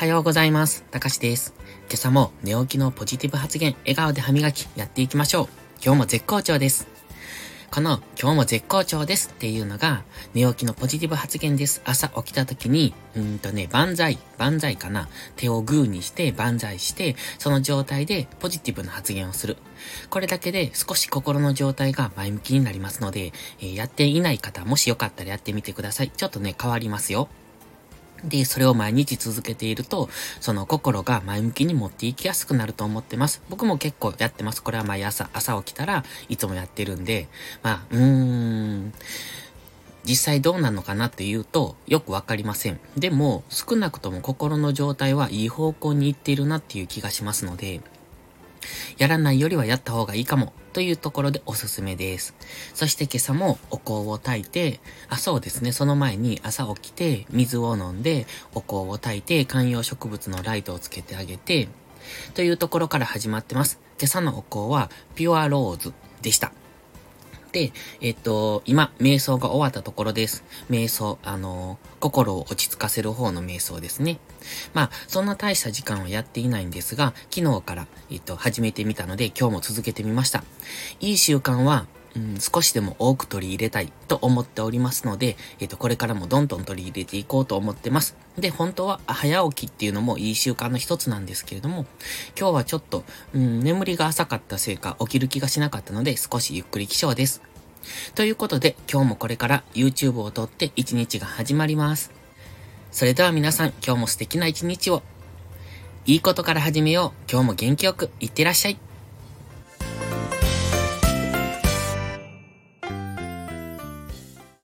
はようございます。たかしです。今朝も寝起きのポジティブ発言、笑顔で歯磨きやっていきましょう。今日も絶好調です。この今日も絶好調ですっていうのが寝起きのポジティブ発言です。朝起きた時に、うんとね、万歳、万歳かな。手をグーにして万歳して、その状態でポジティブな発言をする。これだけで少し心の状態が前向きになりますので、えー、やっていない方、もしよかったらやってみてください。ちょっとね、変わりますよ。で、それを毎日続けていると、その心が前向きに持っていきやすくなると思ってます。僕も結構やってます。これは毎朝、朝起きたらいつもやってるんで、まあ、うーん、実際どうなのかなっていうと、よくわかりません。でも、少なくとも心の状態はいい方向に行っているなっていう気がしますので、やらないよりはやった方がいいかもというところでおすすめです。そして今朝もお香を炊いて、あ、そうですね、その前に朝起きて水を飲んで、お香を炊いて観葉植物のライトをつけてあげて、というところから始まってます。今朝のお香はピュアローズでした。で、えっと、今、瞑想が終わったところです。瞑想、あの、心を落ち着かせる方の瞑想ですね。まあ、そんな大した時間はやっていないんですが、昨日から、えっと、始めてみたので、今日も続けてみました。いい習慣は、うん、少しでも多く取り入れたいと思っておりますので、えっ、と、これからもどんどん取り入れていこうと思ってます。で、本当は早起きっていうのもいい習慣の一つなんですけれども、今日はちょっと、うん、眠りが浅かったせいか起きる気がしなかったので、少しゆっくり起床です。ということで、今日もこれから YouTube を撮って一日が始まります。それでは皆さん、今日も素敵な一日を。いいことから始めよう。今日も元気よく、いってらっしゃい。